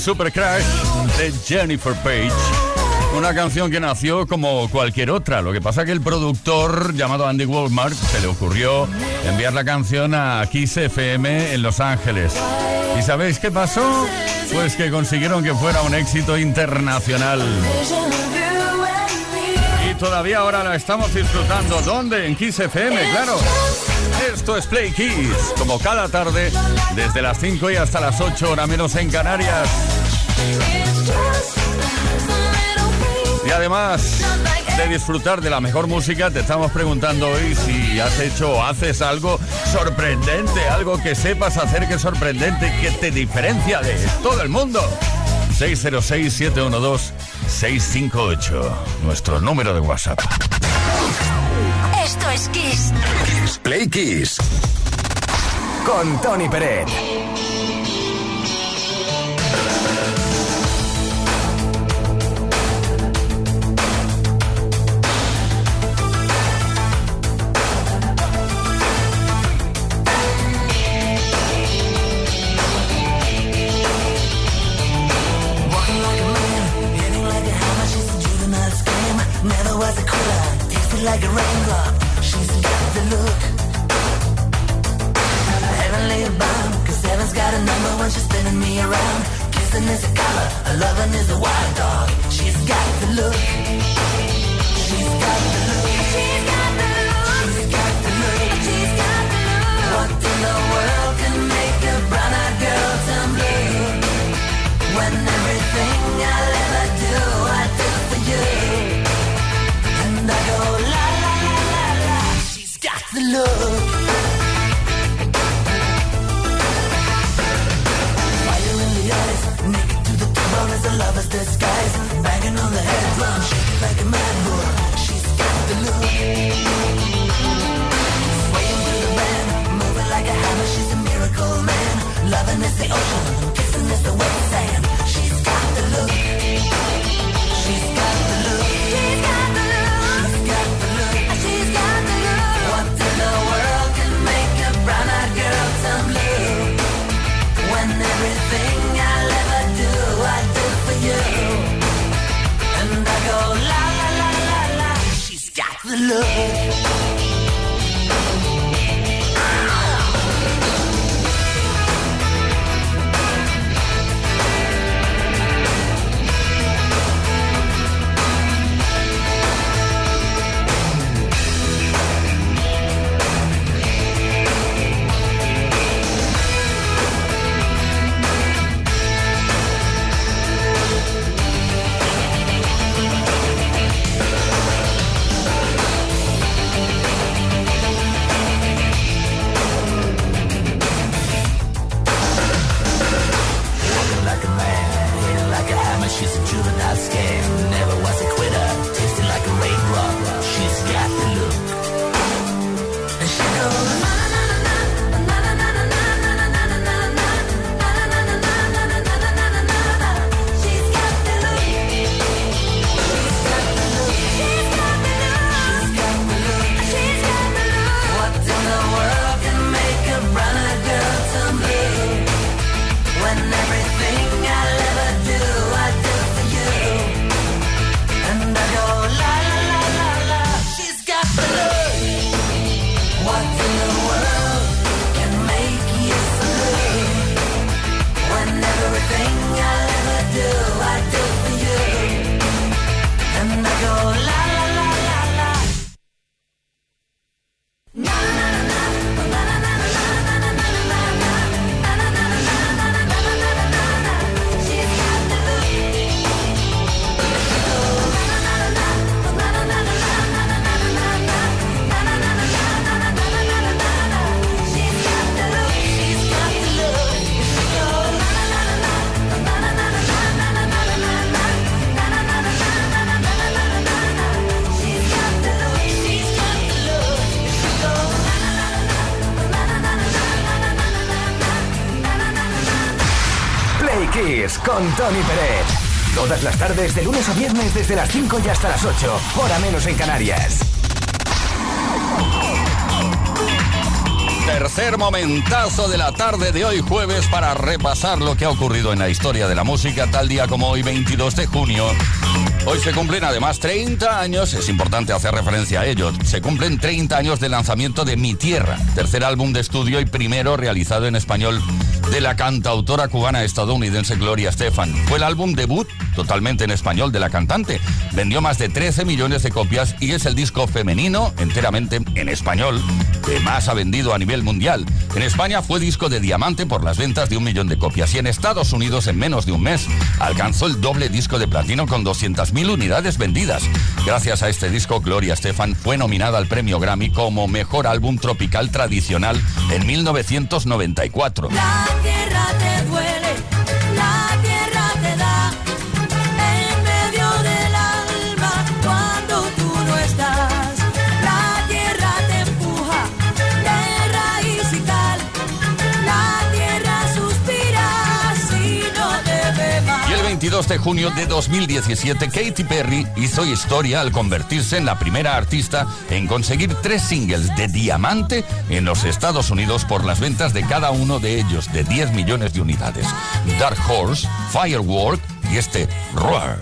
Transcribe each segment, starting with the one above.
Super Crash de Jennifer Page. Una canción que nació como cualquier otra. Lo que pasa que el productor llamado Andy Walmart se le ocurrió enviar la canción a Kiss FM en Los Ángeles. ¿Y sabéis qué pasó? Pues que consiguieron que fuera un éxito internacional. Y todavía ahora la estamos disfrutando. ¿Dónde? En Kiss FM, claro. Esto es Play Kiss, como cada tarde, desde las 5 y hasta las 8, hora menos en Canarias. Y además de disfrutar de la mejor música, te estamos preguntando hoy si has hecho o haces algo sorprendente, algo que sepas hacer que es sorprendente, que te diferencia de todo el mundo. 606-712-658, nuestro número de WhatsApp. Esto es Kiss. Kiss Play Kiss. Con Tony Peret. love. Todas las tardes, de lunes a viernes, desde las 5 y hasta las 8. Hora menos en Canarias. Tercer momentazo de la tarde de hoy jueves para repasar lo que ha ocurrido en la historia de la música tal día como hoy 22 de junio. Hoy se cumplen además 30 años, es importante hacer referencia a ellos, se cumplen 30 años del lanzamiento de Mi Tierra, tercer álbum de estudio y primero realizado en español de la cantautora cubana estadounidense Gloria Estefan. Fue el álbum debut totalmente en español de la cantante. Vendió más de 13 millones de copias y es el disco femenino enteramente en español que más ha vendido a nivel mundial. En España fue disco de diamante por las ventas de un millón de copias y en Estados Unidos en menos de un mes alcanzó el doble disco de platino con 200.000 unidades vendidas. Gracias a este disco, Gloria Estefan fue nominada al premio Grammy como mejor álbum tropical tradicional en 1994. La tierra te duele, 22 de junio de 2017, Katy Perry hizo historia al convertirse en la primera artista en conseguir tres singles de diamante en los Estados Unidos por las ventas de cada uno de ellos de 10 millones de unidades. Dark Horse, Firework y este Roar.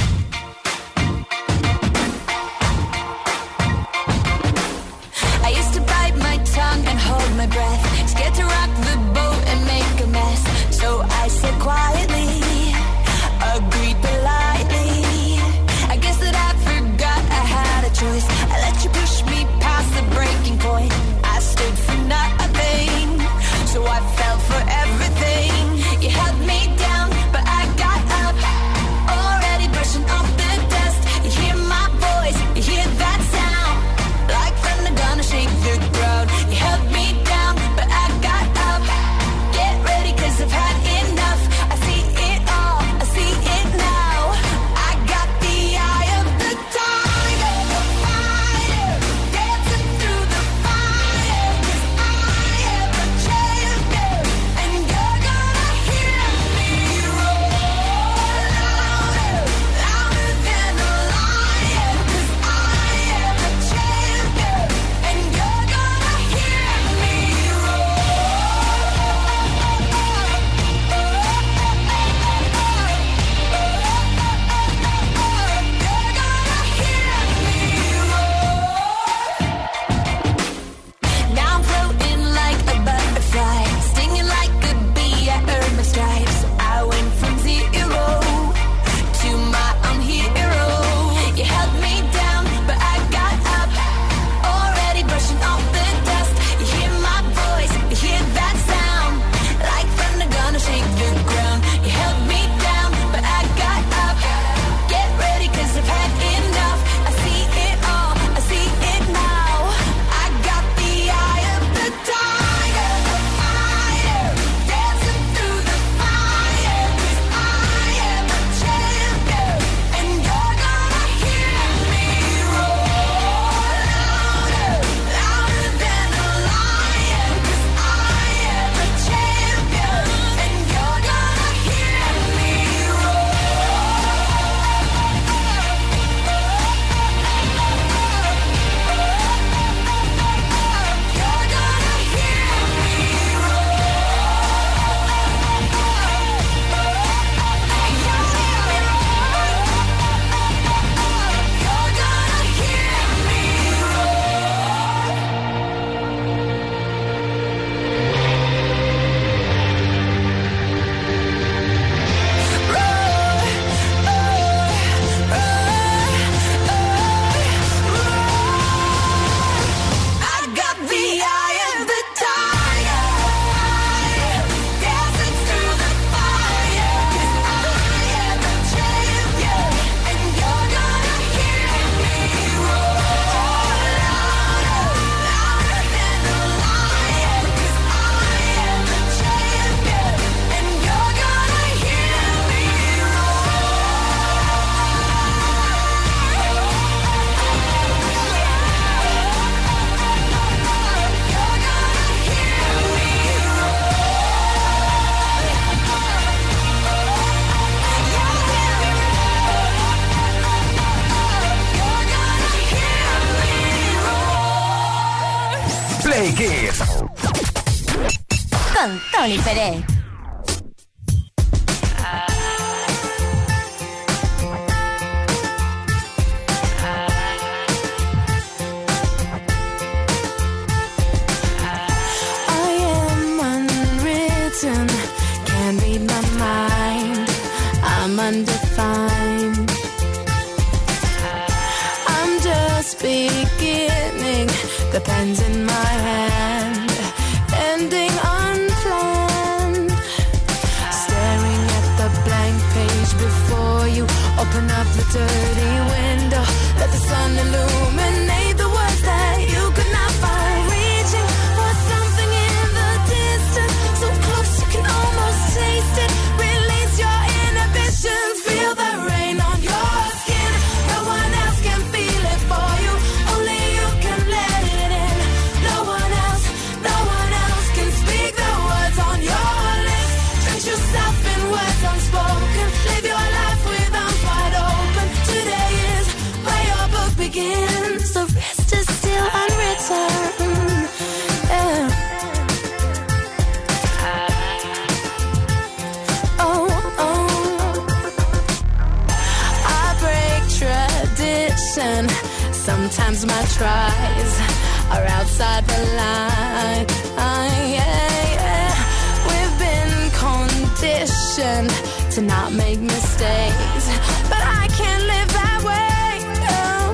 intuition to not make mistakes. But I can't live that way. No.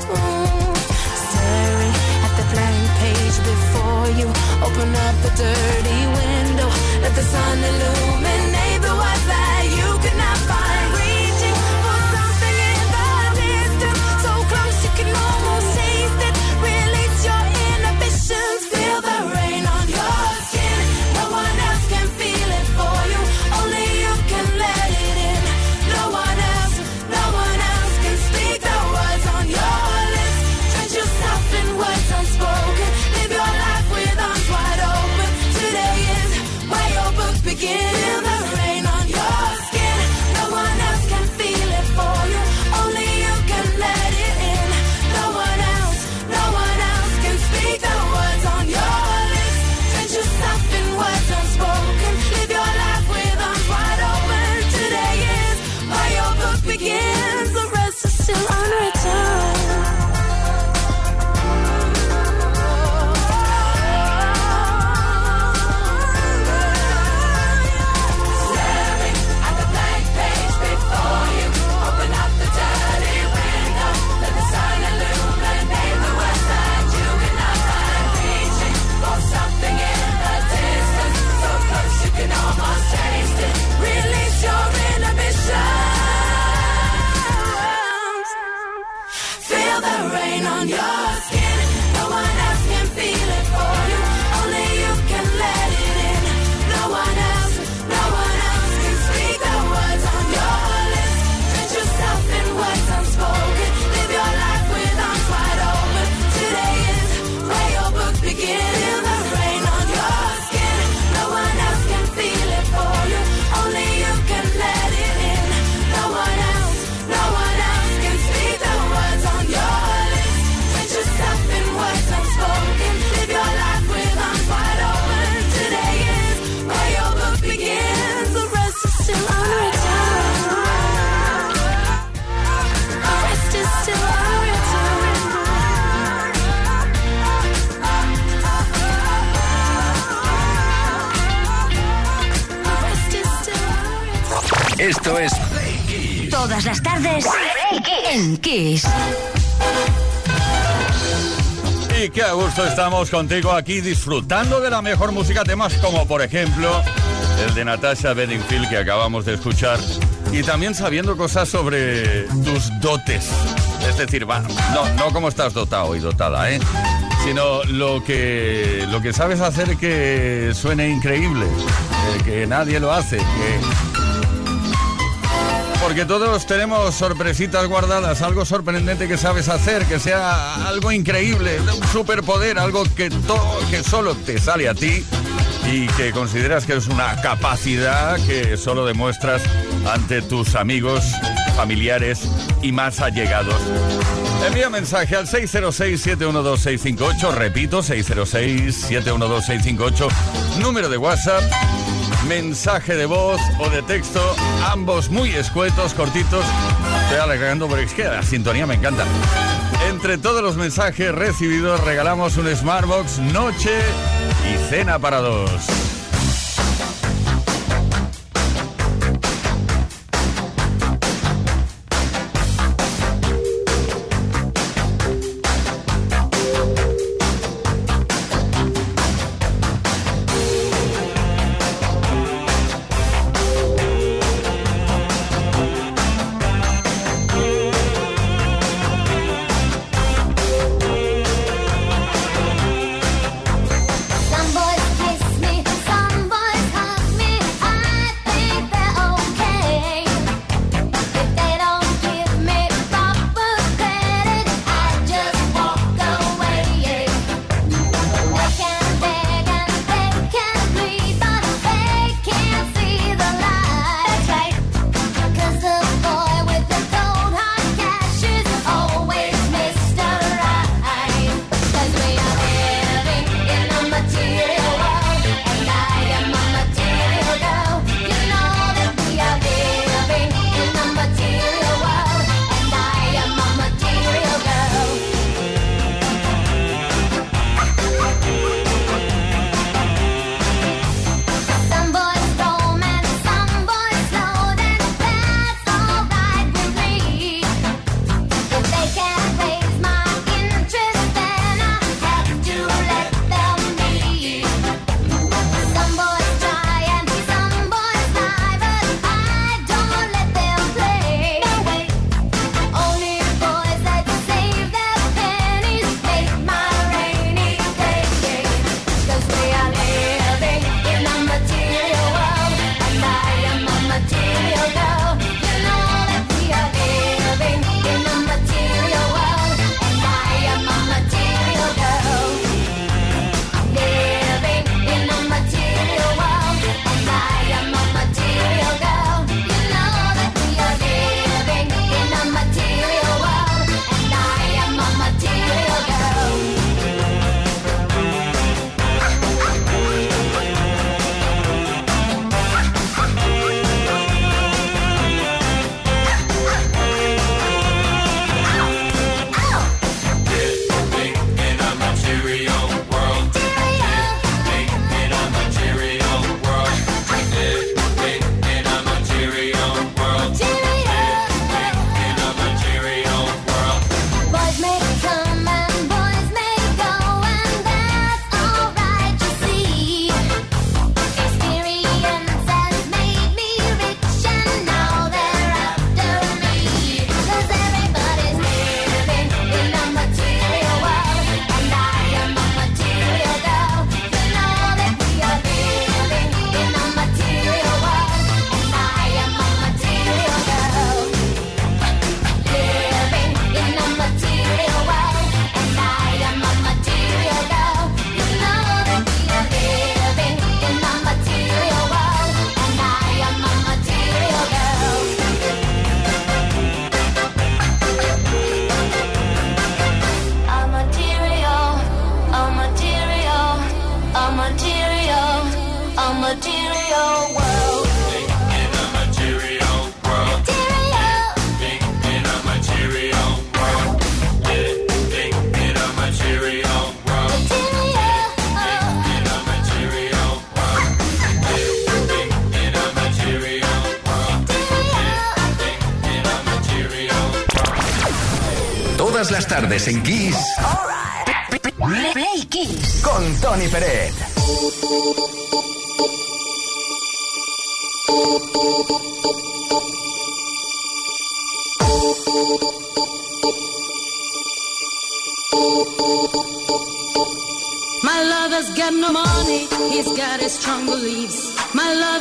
Staring at the blank page before you open up the door. Estamos contigo aquí disfrutando de la mejor música, temas como por ejemplo el de Natasha Bedingfield que acabamos de escuchar y también sabiendo cosas sobre tus dotes. Es decir, no, no cómo estás dotado y dotada, ¿eh? sino lo que, lo que sabes hacer que suene increíble, eh, que nadie lo hace, que porque todos tenemos sorpresitas guardadas, algo sorprendente que sabes hacer, que sea algo increíble, un superpoder, algo que, que solo te sale a ti y que consideras que es una capacidad que solo demuestras ante tus amigos familiares y más allegados. Envía mensaje al 606-712-658, repito, 606-712-658, número de WhatsApp, mensaje de voz o de texto, ambos muy escuetos, cortitos. Estoy alegando es que la sintonía me encanta. Entre todos los mensajes recibidos regalamos un Smartbox noche y cena para dos.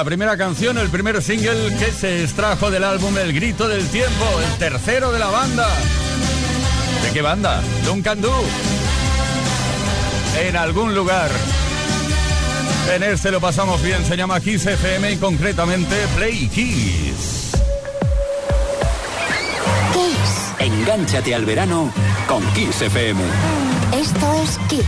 la primera canción, el primer single que se extrajo del álbum El Grito del Tiempo, el tercero de la banda. ¿De qué banda? Duncan Do. En algún lugar. En este lo pasamos bien, se llama Kiss FM y concretamente Play Kiss. Kiss. Engánchate al verano con Kiss FM. Esto es Kiss.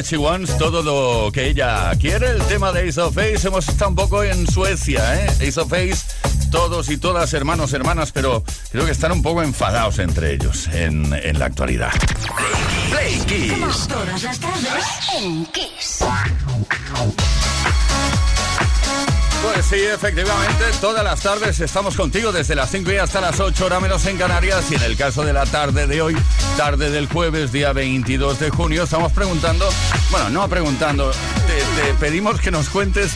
Ella, She todo lo que ella quiere. El tema de Ace of Face, hemos estado un poco en Suecia, ¿eh? Ace of Face, todos y todas, hermanos, hermanas, pero creo que están un poco enfadados entre ellos en, en la actualidad. Pues sí, efectivamente, todas las tardes estamos contigo desde las 5 y hasta las 8 horas menos en Canarias y en el caso de la tarde de hoy, tarde del jueves, día 22 de junio, estamos preguntando, bueno, no preguntando, te, te pedimos que nos cuentes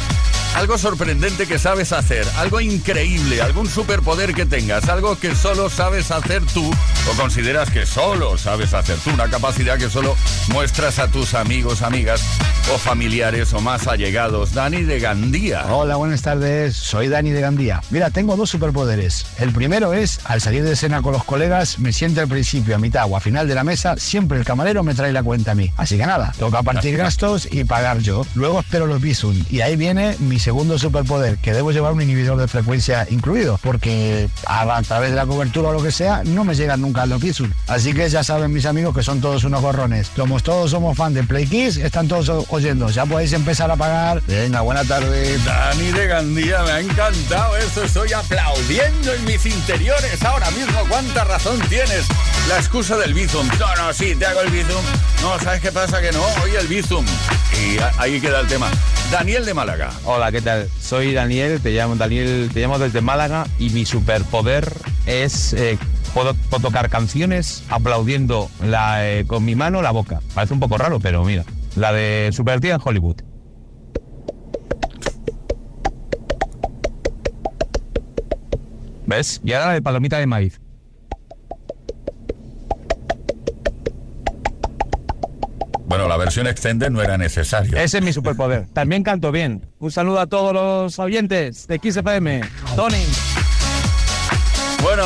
algo sorprendente que sabes hacer, algo increíble, algún superpoder que tengas, algo que solo sabes hacer tú o consideras que solo sabes hacer tú, una capacidad que solo muestras a tus amigos, amigas o familiares o más allegados. Dani de Gandía. Hola, buenas tardes. Soy Dani de Gandía. Mira, tengo dos superpoderes. El primero es, al salir de cena con los colegas, me siento al principio, a mitad o a final de la mesa, siempre el camarero me trae la cuenta a mí. Así que nada, toca partir gastos y pagar yo. Luego espero los Bisum. Y ahí viene mi segundo superpoder, que debo llevar un inhibidor de frecuencia incluido, porque a, través de la cobertura o lo que sea, no me llegan nunca los Bisum. Así que ya saben mis amigos que son todos unos gorrones. Como todos somos fan de Play Kiss, están todos oyendo. Ya podéis empezar a pagar. Venga, buena tarde. Dani de Gandía, me ha encantado esto. Estoy aplaudiendo en mis interiores ahora mismo. ¿Cuánta razón tienes? La excusa del Bizum. No, no, sí, te hago el Bizum. No, ¿sabes qué pasa? Que no, hoy el Bizum. Y ahí queda el tema. Daniel de Málaga. Hola, ¿qué tal? Soy Daniel, te llamo Daniel, te llamo desde Málaga y mi superpoder es eh, puedo, puedo tocar canciones aplaudiendo la, eh, con mi mano la boca. Parece un poco raro, pero mira, la de Supertía en Hollywood. ¿Ves? Y ahora la de palomita de maíz. Bueno, la versión extended no era necesario. Ese es mi superpoder. También canto bien. Un saludo a todos los oyentes de XFM. Tony. Bueno,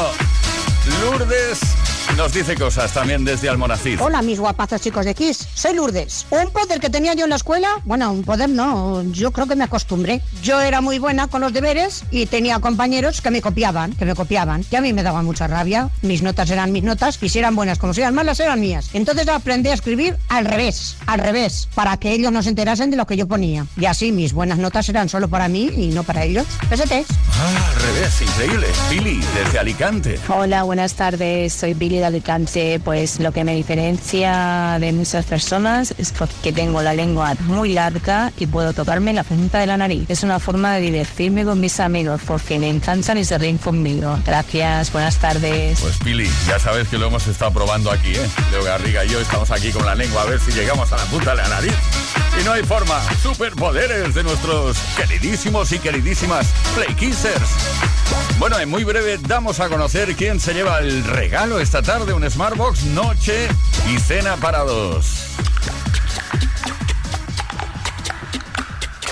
Lourdes nos dice cosas también desde Almonacid. Hola, mis guapazos chicos de Kiss. Soy Lourdes. Un poder que tenía yo en la escuela, bueno, un poder no, yo creo que me acostumbré. Yo era muy buena con los deberes y tenía compañeros que me copiaban, que me copiaban. Y a mí me daba mucha rabia. Mis notas eran mis notas y si eran buenas como si eran malas eran mías. Entonces aprendí a escribir al revés, al revés, para que ellos no se enterasen de lo que yo ponía. Y así mis buenas notas eran solo para mí y no para ellos. Pesetes. Ah, al revés, increíble. Billy, desde Alicante. Hola, buenas tardes. Soy Billy de Alicante. Pues lo que me diferencia de muchas personas es porque tengo la lengua muy larga y puedo tocarme la punta de la nariz. Es una forma de divertirme con mis amigos porque me encantan y se ríen conmigo. Gracias, buenas tardes. Pues Pili, ya sabes que lo hemos estado probando aquí, ¿eh? Leo Garriga y yo estamos aquí con la lengua a ver si llegamos a la punta de la nariz. Y no hay forma. Superpoderes de nuestros queridísimos y queridísimas Play Kissers. Bueno, en muy breve damos a conocer quién se lleva el regalo esta tarde, un Smartbox, noche y cena para dos.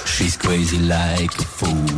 She's crazy like a fool.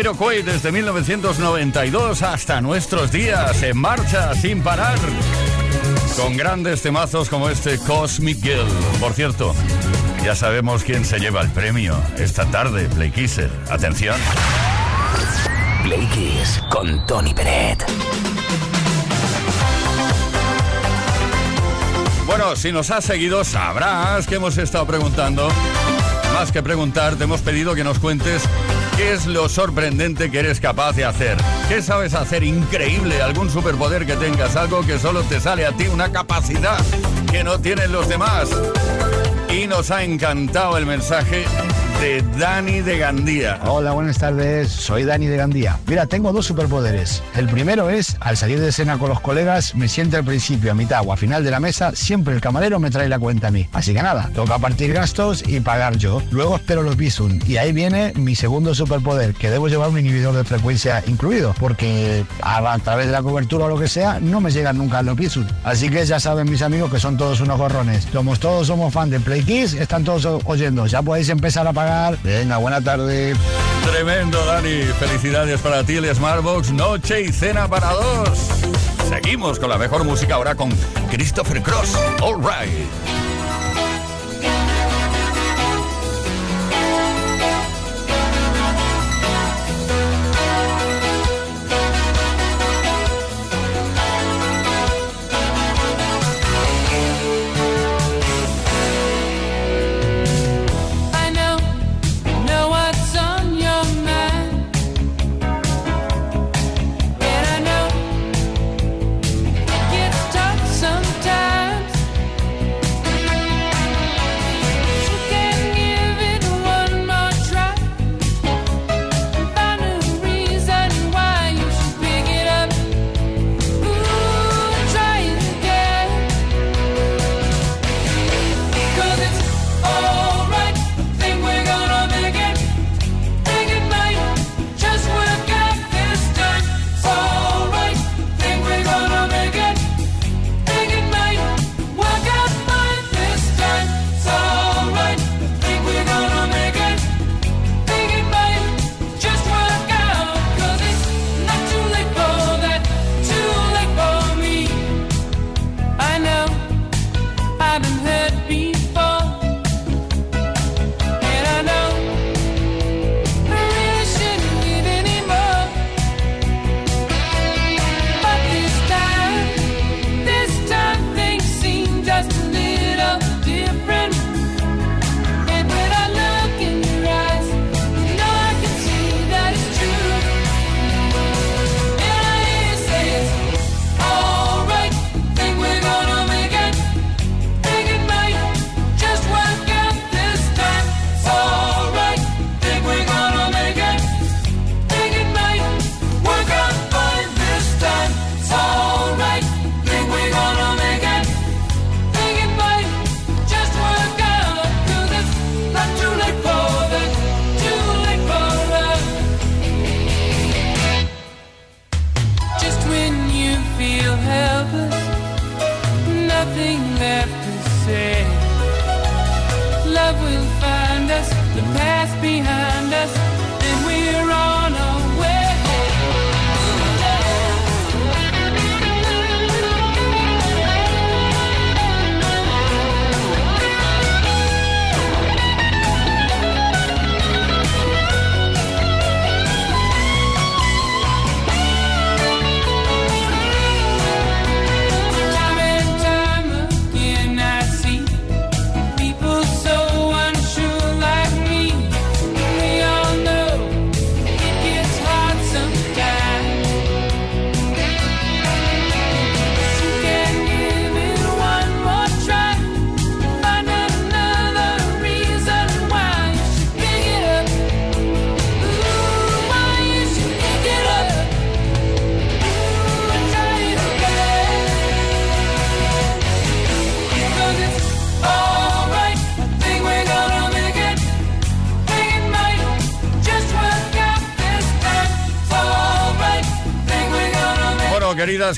Jamiroquai desde 1992 hasta nuestros días, en marcha, sin parar, con grandes temazos como este Cosmic Girl. Por cierto, ya sabemos quién se lleva el premio esta tarde, Play Kisser. Atención. Playkiss con Tony Peret. Bueno, si nos has seguido sabrás que hemos estado preguntando. Más que preguntar, te hemos pedido que nos cuentes qué es lo sorprendente que eres capaz de hacer. ¿Qué sabes hacer increíble? ¿Algún superpoder que tengas? Algo que solo te sale a ti, una capacidad que no tienen los demás. Y nos ha encantado el mensaje de Dani de Gandía. Hola, buenas tardes. Soy Dani de Gandía. Mira, tengo dos superpoderes. El primero es, al salir de cena con los colegas, me siento al principio, a mitad o a final de la mesa, siempre el camarero me trae la cuenta a mí. Así que nada, toca partir gastos y pagar yo. Luego espero los Bisun. Y ahí viene mi segundo superpoder, que debo llevar un inhibidor de frecuencia incluido, porque a, través de la cobertura o lo que sea, no me llegan nunca los Bisun. Así que ya saben mis amigos que son todos unos gorrones. Como todos somos fan de Play Kiss, están todos oyendo. Ya podéis empezar a pagar. Venga, buena tarde. Tremendo, Dani. Felicidades para ti, el Smartbox Noche y Cena para dos. Seguimos con la mejor música ahora con Christopher Cross. All right.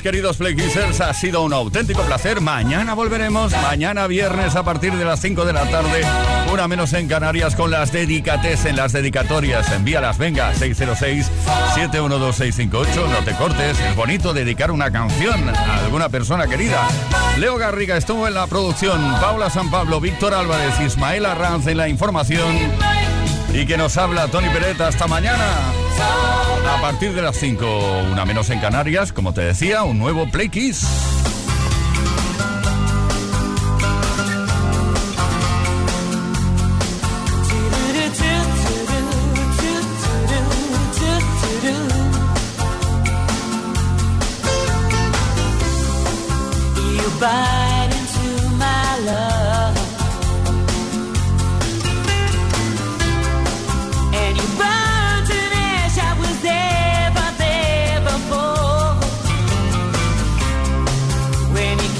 Queridos Playkissers, ha sido un auténtico placer. Mañana volveremos, mañana viernes a partir de las 5 de la tarde, una menos en Canarias, con las dedicates en las dedicatorias. Envíalas, venga, 606-712-658. No te cortes, es bonito dedicar una canción a alguna persona querida. Leo Garriga estuvo en la producción, Paula San Pablo, Víctor Álvarez, Ismael Arranz en la información y que nos habla Tony Pereta hasta mañana. A partir de las 5, una menos en Canarias, como te decía, un nuevo Play Kiss.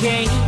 game.